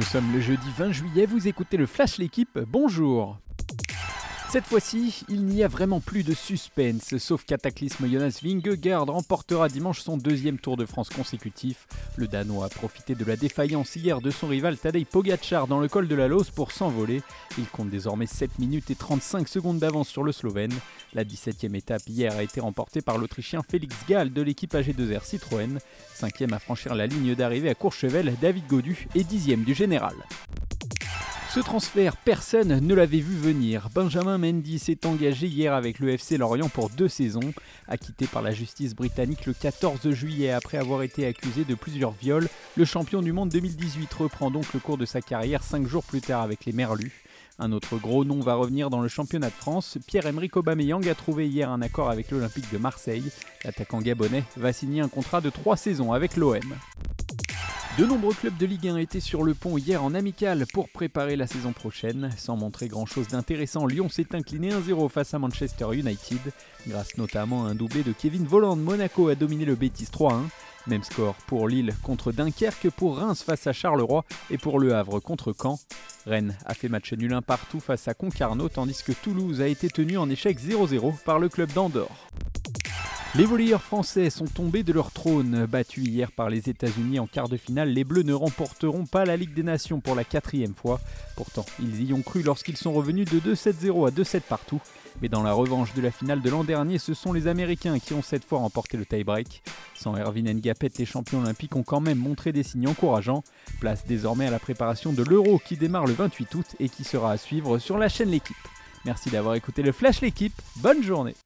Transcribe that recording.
Nous sommes le jeudi 20 juillet, vous écoutez le Flash L'équipe, bonjour cette fois-ci, il n'y a vraiment plus de suspense, sauf cataclysme Jonas Vingegaard remportera dimanche son deuxième Tour de France consécutif. Le Danois a profité de la défaillance hier de son rival Tadej Pogacar dans le col de la Lose pour s'envoler. Il compte désormais 7 minutes et 35 secondes d'avance sur le Slovène. La 17e étape hier a été remportée par l'Autrichien Félix Gall de l'équipe AG2R Citroën. Cinquième à franchir la ligne d'arrivée à Courchevel, David Godu et dixième du général. Ce transfert, personne ne l'avait vu venir. Benjamin Mendy s'est engagé hier avec le FC Lorient pour deux saisons. Acquitté par la justice britannique le 14 juillet après avoir été accusé de plusieurs viols, le champion du monde 2018 reprend donc le cours de sa carrière cinq jours plus tard avec les Merlus. Un autre gros nom va revenir dans le championnat de France. Pierre-Emerick Aubameyang a trouvé hier un accord avec l'Olympique de Marseille. L'attaquant gabonais va signer un contrat de trois saisons avec l'OM. De nombreux clubs de Ligue 1 étaient sur le pont hier en amical pour préparer la saison prochaine. Sans montrer grand chose d'intéressant, Lyon s'est incliné 1-0 face à Manchester United. Grâce notamment à un doublé de Kevin Volland, Monaco a dominé le Betis 3-1. Même score pour Lille contre Dunkerque, pour Reims face à Charleroi et pour Le Havre contre Caen. Rennes a fait match nul un partout face à Concarneau tandis que Toulouse a été tenu en échec 0-0 par le club d'Andorre. Les volleyeurs français sont tombés de leur trône. Battus hier par les États-Unis en quart de finale, les Bleus ne remporteront pas la Ligue des Nations pour la quatrième fois. Pourtant, ils y ont cru lorsqu'ils sont revenus de 2-7-0 à 2-7 partout. Mais dans la revanche de la finale de l'an dernier, ce sont les Américains qui ont cette fois remporté le tie-break. Sans Erwin Ngapet, les champions olympiques ont quand même montré des signes encourageants. Place désormais à la préparation de l'Euro qui démarre le 28 août et qui sera à suivre sur la chaîne L'équipe. Merci d'avoir écouté le Flash L'équipe. Bonne journée